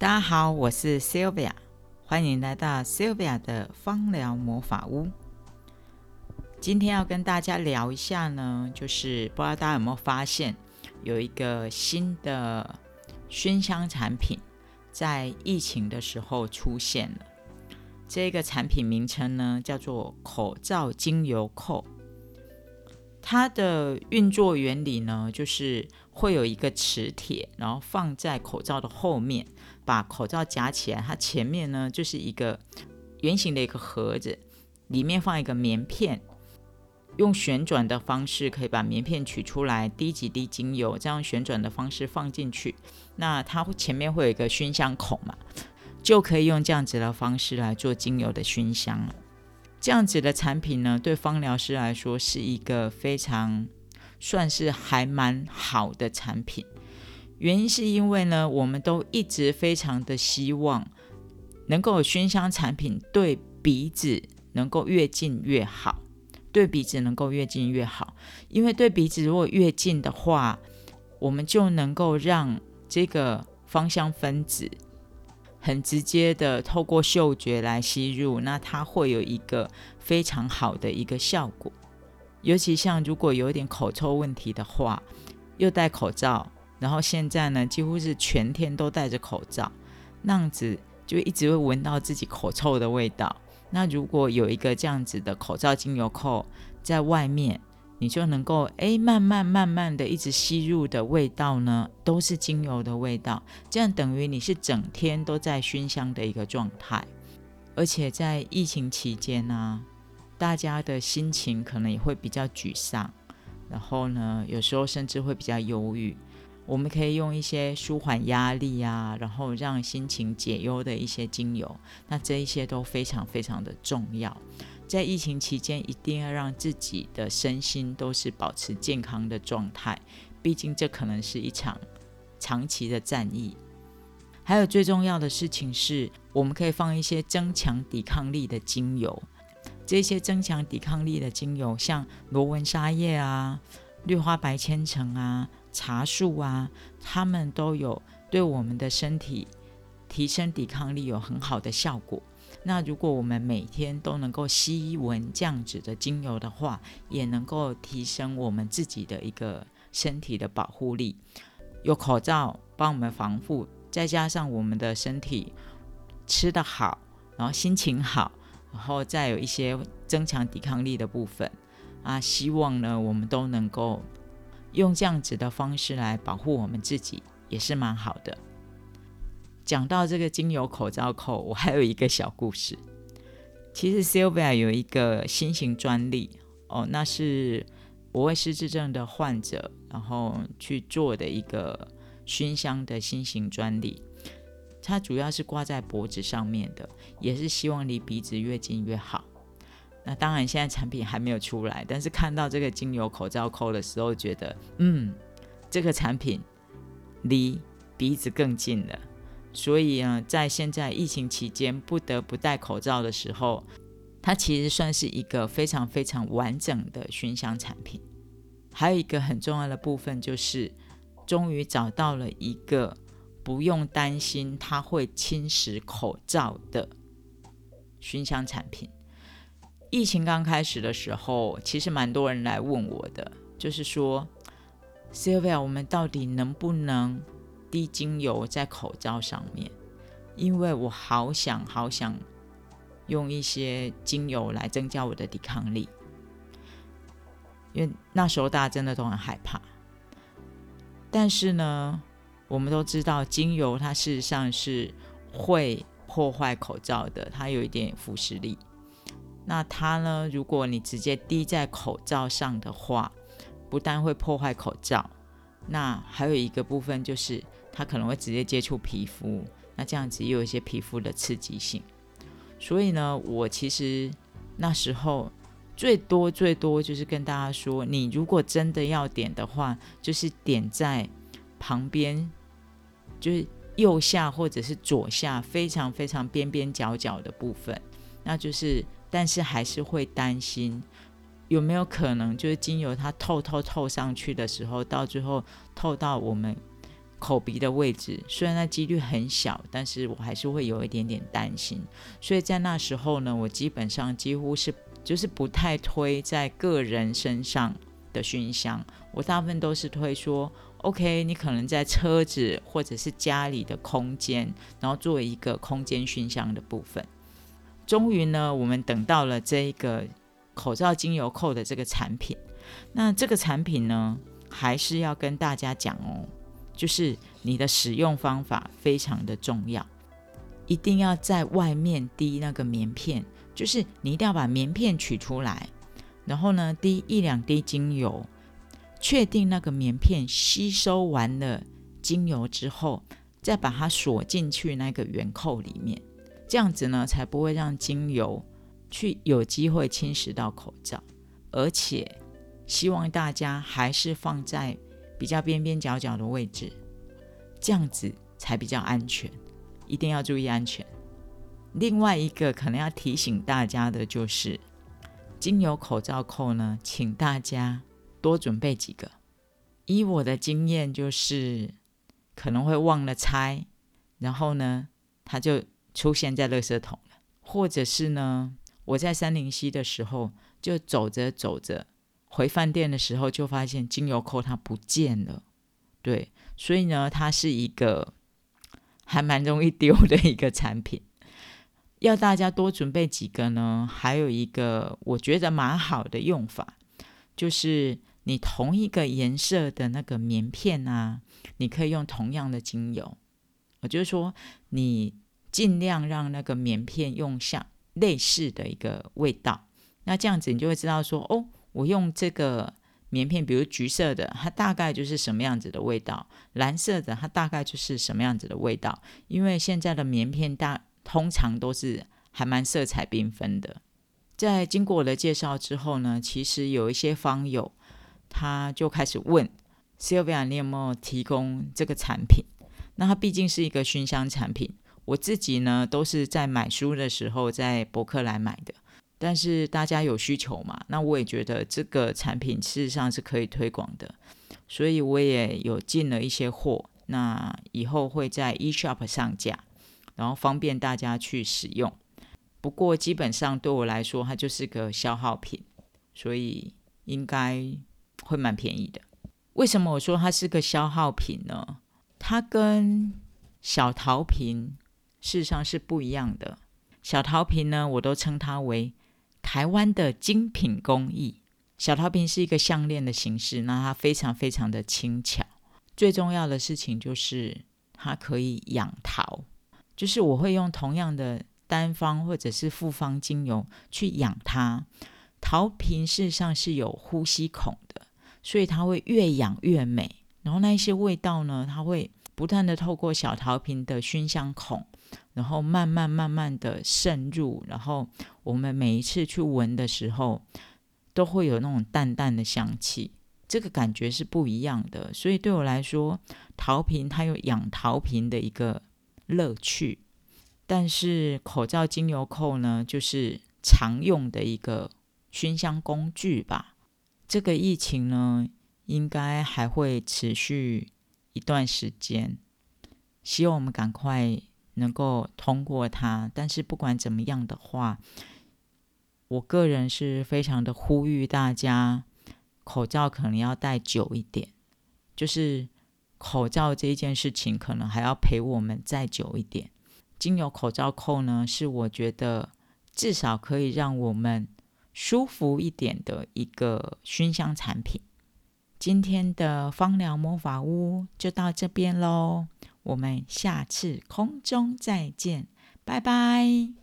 大家好，我是 Sylvia，欢迎来到 Sylvia 的芳疗魔法屋。今天要跟大家聊一下呢，就是不知道大家有没有发现，有一个新的熏香产品在疫情的时候出现了。这个产品名称呢叫做口罩精油扣。它的运作原理呢，就是会有一个磁铁，然后放在口罩的后面，把口罩夹起来。它前面呢就是一个圆形的一个盒子，里面放一个棉片，用旋转的方式可以把棉片取出来，滴几滴精油，这样旋转的方式放进去。那它前面会有一个熏香孔嘛，就可以用这样子的方式来做精油的熏香了。这样子的产品呢，对芳疗师来说是一个非常算是还蛮好的产品。原因是因为呢，我们都一直非常的希望能够熏香产品对鼻子能够越近越好，对鼻子能够越近越好。因为对鼻子如果越近的话，我们就能够让这个芳香分子。很直接的透过嗅觉来吸入，那它会有一个非常好的一个效果。尤其像如果有点口臭问题的话，又戴口罩，然后现在呢几乎是全天都戴着口罩，那样子就一直会闻到自己口臭的味道。那如果有一个这样子的口罩精油扣在外面。你就能够哎，慢慢慢慢的一直吸入的味道呢，都是精油的味道，这样等于你是整天都在熏香的一个状态。而且在疫情期间呢，大家的心情可能也会比较沮丧，然后呢，有时候甚至会比较忧郁。我们可以用一些舒缓压力啊，然后让心情解忧的一些精油，那这一些都非常非常的重要。在疫情期间，一定要让自己的身心都是保持健康的状态，毕竟这可能是一场长期的战役。还有最重要的事情是，我们可以放一些增强抵抗力的精油。这些增强抵抗力的精油，像罗纹沙叶啊、绿花白千层啊、茶树啊，它们都有对我们的身体提升抵抗力有很好的效果。那如果我们每天都能够吸闻这样子的精油的话，也能够提升我们自己的一个身体的保护力。有口罩帮我们防护，再加上我们的身体吃得好，然后心情好，然后再有一些增强抵抗力的部分啊，希望呢我们都能够用这样子的方式来保护我们自己，也是蛮好的。讲到这个精油口罩扣，我还有一个小故事。其实 Sylvia 有一个新型专利哦，那是我为失智症的患者，然后去做的一个熏香的新型专利。它主要是挂在脖子上面的，也是希望离鼻子越近越好。那当然现在产品还没有出来，但是看到这个精油口罩扣的时候，觉得嗯，这个产品离鼻子更近了。所以呢，在现在疫情期间不得不戴口罩的时候，它其实算是一个非常非常完整的熏香产品。还有一个很重要的部分就是，终于找到了一个不用担心它会侵蚀口罩的熏香产品。疫情刚开始的时候，其实蛮多人来问我的，就是说，Sylvia，我们到底能不能？滴精油在口罩上面，因为我好想好想用一些精油来增加我的抵抗力，因为那时候大家真的都很害怕。但是呢，我们都知道精油它事实上是会破坏口罩的，它有一点腐蚀力。那它呢，如果你直接滴在口罩上的话，不但会破坏口罩，那还有一个部分就是。它可能会直接接触皮肤，那这样子也有一些皮肤的刺激性。所以呢，我其实那时候最多最多就是跟大家说，你如果真的要点的话，就是点在旁边，就是右下或者是左下，非常非常边边角角的部分。那就是，但是还是会担心有没有可能，就是精油它透透透上去的时候，到最后透到我们。口鼻的位置，虽然那几率很小，但是我还是会有一点点担心。所以在那时候呢，我基本上几乎是就是不太推在个人身上的熏香，我大部分都是推说，OK，你可能在车子或者是家里的空间，然后作为一个空间熏香的部分。终于呢，我们等到了这一个口罩精油扣的这个产品。那这个产品呢，还是要跟大家讲哦。就是你的使用方法非常的重要，一定要在外面滴那个棉片，就是你一定要把棉片取出来，然后呢滴一两滴精油，确定那个棉片吸收完了精油之后，再把它锁进去那个圆扣里面，这样子呢才不会让精油去有机会侵蚀到口罩，而且希望大家还是放在。比较边边角角的位置，这样子才比较安全，一定要注意安全。另外一个可能要提醒大家的就是，精油口罩扣呢，请大家多准备几个。依我的经验，就是可能会忘了拆，然后呢，它就出现在垃圾桶了，或者是呢，我在三林溪的时候，就走着走着。回饭店的时候，就发现精油扣它不见了，对，所以呢，它是一个还蛮容易丢的一个产品，要大家多准备几个呢。还有一个我觉得蛮好的用法，就是你同一个颜色的那个棉片啊，你可以用同样的精油，我就是说，你尽量让那个棉片用上类似的一个味道，那这样子你就会知道说，哦。我用这个棉片，比如橘色的，它大概就是什么样子的味道；蓝色的，它大概就是什么样子的味道。因为现在的棉片大通常都是还蛮色彩缤纷的。在经过我的介绍之后呢，其实有一些方友他就开始问 Sylvia，你有没有提供这个产品？那它毕竟是一个熏香产品，我自己呢都是在买书的时候在博客来买的。但是大家有需求嘛？那我也觉得这个产品事实上是可以推广的，所以我也有进了一些货。那以后会在 eShop 上架，然后方便大家去使用。不过基本上对我来说，它就是个消耗品，所以应该会蛮便宜的。为什么我说它是个消耗品呢？它跟小陶瓶事实上是不一样的。小陶瓶呢，我都称它为。台湾的精品工艺小陶瓶是一个项链的形式，那它非常非常的轻巧。最重要的事情就是它可以养陶，就是我会用同样的单方或者是复方精油去养它。陶瓶事实上是有呼吸孔的，所以它会越养越美。然后那一些味道呢，它会不断的透过小陶瓶的熏香孔。然后慢慢慢慢的渗入，然后我们每一次去闻的时候，都会有那种淡淡的香气，这个感觉是不一样的。所以对我来说，陶瓶它有养陶瓶的一个乐趣，但是口罩精油扣呢，就是常用的一个熏香工具吧。这个疫情呢，应该还会持续一段时间，希望我们赶快。能够通过它，但是不管怎么样的话，我个人是非常的呼吁大家，口罩可能要戴久一点，就是口罩这一件事情可能还要陪我们再久一点。精油口罩扣呢，是我觉得至少可以让我们舒服一点的一个熏香产品。今天的芳疗魔法屋就到这边喽。我们下次空中再见，拜拜。